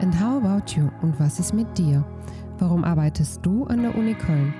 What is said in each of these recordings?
And how about you? Und was ist mit dir? Warum arbeitest du an der Uni Köln?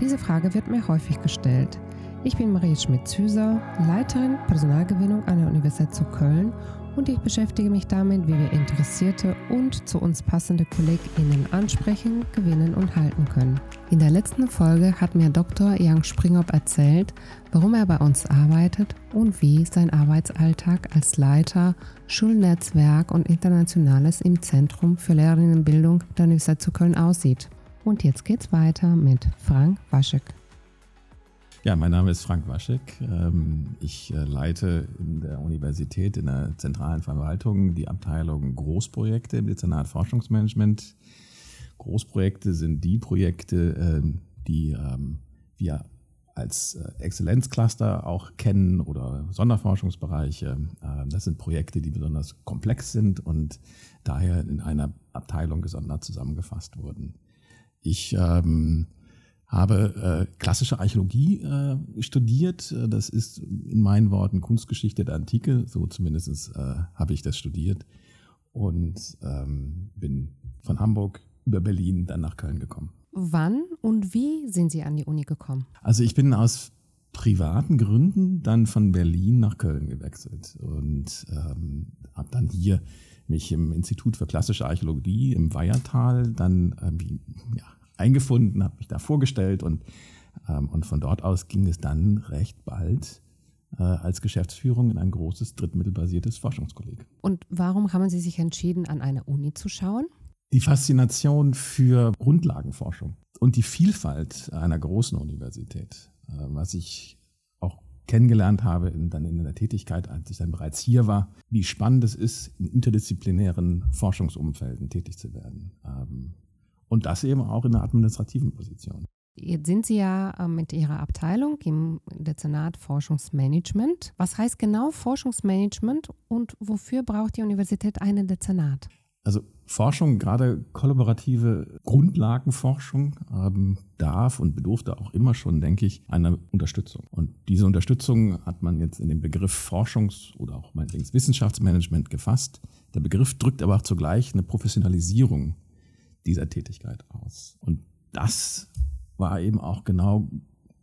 Diese Frage wird mir häufig gestellt. Ich bin Marie Schmidt-Züser, Leiterin Personalgewinnung an der Universität zu Köln und ich beschäftige mich damit, wie wir interessierte und zu uns passende KollegInnen ansprechen, gewinnen und halten können. In der letzten Folge hat mir Dr. Jan Springop erzählt, warum er bei uns arbeitet und wie sein Arbeitsalltag als Leiter Schulnetzwerk und Internationales im Zentrum für Lehrerinnenbildung der Universität zu Köln aussieht. Und jetzt geht's weiter mit Frank Waschek. Ja, mein Name ist Frank Waschek. Ähm, ich äh, leite in der Universität in der zentralen Verwaltung die Abteilung Großprojekte im Dezernat Forschungsmanagement. Großprojekte sind die Projekte, ähm, die ähm, wir als äh, Exzellenzcluster auch kennen oder Sonderforschungsbereiche. Das sind Projekte, die besonders komplex sind und daher in einer Abteilung gesondert zusammengefasst wurden. Ich habe äh, klassische Archäologie äh, studiert. Das ist in meinen Worten Kunstgeschichte der Antike, so zumindest äh, habe ich das studiert und ähm, bin von Hamburg über Berlin dann nach Köln gekommen. Wann und wie sind Sie an die Uni gekommen? Also ich bin aus privaten Gründen dann von Berlin nach Köln gewechselt und ähm, habe dann hier mich im Institut für klassische Archäologie im Weihertal dann ähm, ja, eingefunden, habe mich da vorgestellt und, ähm, und von dort aus ging es dann recht bald äh, als Geschäftsführung in ein großes drittmittelbasiertes Forschungskolleg. Und warum haben Sie sich entschieden, an eine Uni zu schauen? Die Faszination für Grundlagenforschung und die Vielfalt einer großen Universität, äh, was ich auch kennengelernt habe in, dann in der Tätigkeit, als ich dann bereits hier war, wie spannend es ist, in interdisziplinären Forschungsumfelden tätig zu werden. Ähm, und das eben auch in einer administrativen Position. Jetzt sind Sie ja äh, mit Ihrer Abteilung im Dezernat Forschungsmanagement. Was heißt genau Forschungsmanagement und wofür braucht die Universität einen Dezernat? Also Forschung, gerade kollaborative Grundlagenforschung, ähm, darf und bedurfte auch immer schon, denke ich, einer Unterstützung. Und diese Unterstützung hat man jetzt in den Begriff Forschungs- oder auch meinetwegen Wissenschaftsmanagement gefasst. Der Begriff drückt aber auch zugleich eine Professionalisierung dieser Tätigkeit aus. Und das war eben auch genau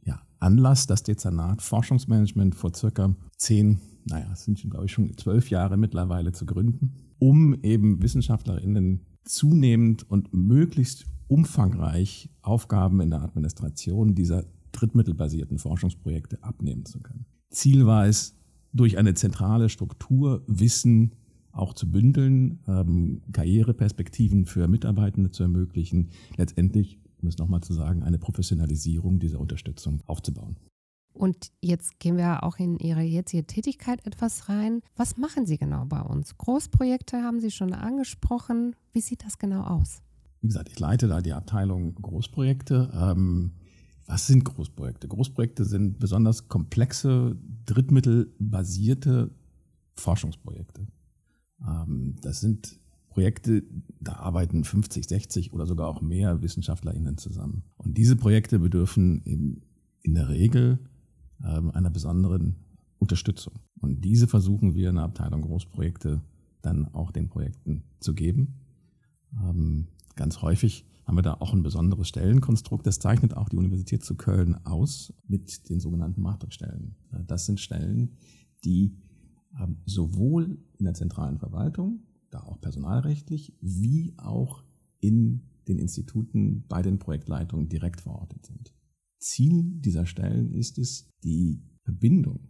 ja, Anlass, das Dezernat Forschungsmanagement vor circa zehn, naja, es sind schon, glaube ich, schon zwölf Jahre mittlerweile zu gründen, um eben WissenschaftlerInnen zunehmend und möglichst umfangreich Aufgaben in der Administration dieser drittmittelbasierten Forschungsprojekte abnehmen zu können. Ziel war es, durch eine zentrale Struktur Wissen auch zu bündeln, ähm, Karriereperspektiven für Mitarbeitende zu ermöglichen, letztendlich, um es nochmal zu sagen, eine Professionalisierung dieser Unterstützung aufzubauen. Und jetzt gehen wir auch in Ihre jetzige Tätigkeit etwas rein. Was machen Sie genau bei uns? Großprojekte haben Sie schon angesprochen. Wie sieht das genau aus? Wie gesagt, ich leite da die Abteilung Großprojekte. Ähm, was sind Großprojekte? Großprojekte sind besonders komplexe, drittmittelbasierte Forschungsprojekte. Ähm, das sind Projekte, da arbeiten 50, 60 oder sogar auch mehr WissenschaftlerInnen zusammen. Und diese Projekte bedürfen in der Regel ähm, einer besonderen Unterstützung. Und diese versuchen wir in der Abteilung Großprojekte dann auch den Projekten zu geben. Ähm, ganz häufig haben wir da auch ein besonderes Stellenkonstrukt. Das zeichnet auch die Universität zu Köln aus mit den sogenannten Matrixstellen. Das sind Stellen, die sowohl in der zentralen Verwaltung, da auch personalrechtlich, wie auch in den Instituten bei den Projektleitungen direkt verortet sind. Ziel dieser Stellen ist es, die Verbindung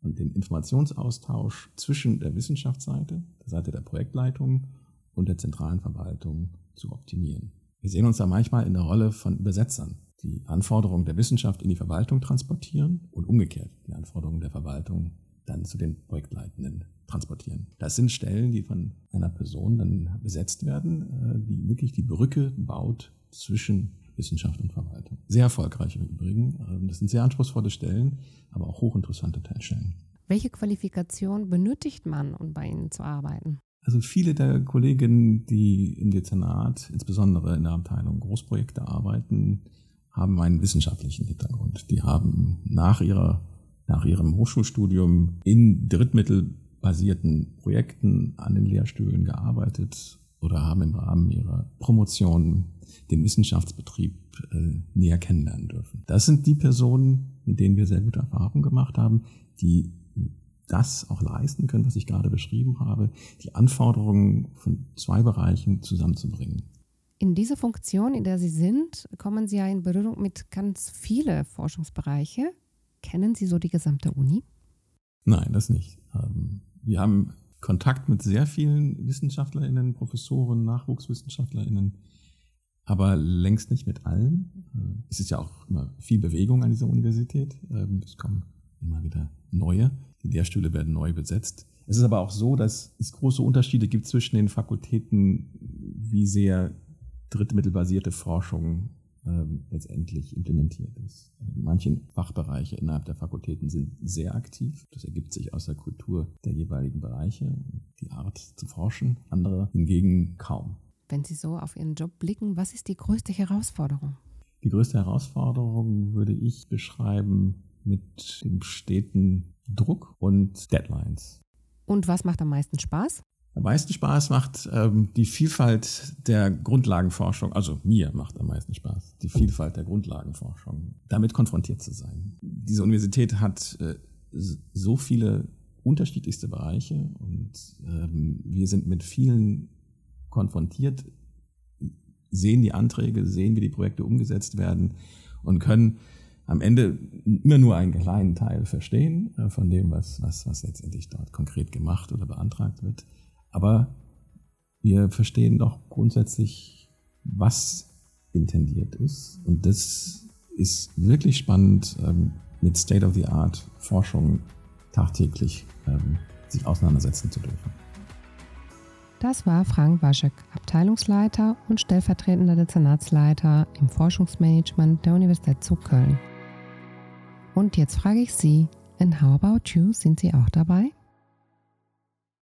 und den Informationsaustausch zwischen der Wissenschaftsseite, der Seite der Projektleitung und der zentralen Verwaltung zu optimieren. Wir sehen uns da manchmal in der Rolle von Übersetzern, die Anforderungen der Wissenschaft in die Verwaltung transportieren und umgekehrt die Anforderungen der Verwaltung dann zu den Projektleitenden transportieren. Das sind Stellen, die von einer Person dann besetzt werden, äh, die wirklich die Brücke baut zwischen Wissenschaft und Verwaltung. Sehr erfolgreich im Übrigen. Ähm, das sind sehr anspruchsvolle Stellen, aber auch hochinteressante Teilstellen. Welche Qualifikation benötigt man, um bei Ihnen zu arbeiten? Also viele der Kolleginnen, die im Dezernat, insbesondere in der Abteilung Großprojekte arbeiten, haben einen wissenschaftlichen Hintergrund. Die haben nach ihrer nach ihrem Hochschulstudium in drittmittelbasierten Projekten an den Lehrstühlen gearbeitet oder haben im Rahmen ihrer Promotion den Wissenschaftsbetrieb äh, näher kennenlernen dürfen. Das sind die Personen, mit denen wir sehr gute Erfahrungen gemacht haben, die das auch leisten können, was ich gerade beschrieben habe, die Anforderungen von zwei Bereichen zusammenzubringen. In dieser Funktion, in der Sie sind, kommen Sie ja in Berührung mit ganz vielen Forschungsbereichen. Kennen Sie so die gesamte Uni? Nein, das nicht. Ähm, wir haben Kontakt mit sehr vielen WissenschaftlerInnen, Professoren, NachwuchswissenschaftlerInnen, aber längst nicht mit allen. Äh, es ist ja auch immer viel Bewegung an dieser Universität. Ähm, es kommen immer wieder neue. Die Lehrstühle werden neu besetzt. Es ist aber auch so, dass es große Unterschiede gibt zwischen den Fakultäten, wie sehr drittmittelbasierte Forschung ähm, letztendlich implementiert ist. Manche Fachbereiche innerhalb der Fakultäten sind sehr aktiv. Das ergibt sich aus der Kultur der jeweiligen Bereiche, die Art zu forschen. Andere hingegen kaum. Wenn Sie so auf Ihren Job blicken, was ist die größte Herausforderung? Die größte Herausforderung würde ich beschreiben mit dem steten Druck und Deadlines. Und was macht am meisten Spaß? Am meisten Spaß macht ähm, die Vielfalt der Grundlagenforschung, also mir macht am meisten Spaß, die Vielfalt der Grundlagenforschung, damit konfrontiert zu sein. Diese Universität hat äh, so viele unterschiedlichste Bereiche und ähm, wir sind mit vielen konfrontiert, sehen die Anträge, sehen, wie die Projekte umgesetzt werden und können am Ende immer nur einen kleinen Teil verstehen äh, von dem, was, was, was letztendlich dort konkret gemacht oder beantragt wird. Aber wir verstehen doch grundsätzlich, was intendiert ist. Und das ist wirklich spannend, ähm, mit State-of-the-Art Forschung tagtäglich ähm, sich auseinandersetzen zu dürfen. Das war Frank Waschek, Abteilungsleiter und stellvertretender Dezernatsleiter im Forschungsmanagement der Universität zu Köln. Und jetzt frage ich Sie, and how about you? Sind Sie auch dabei?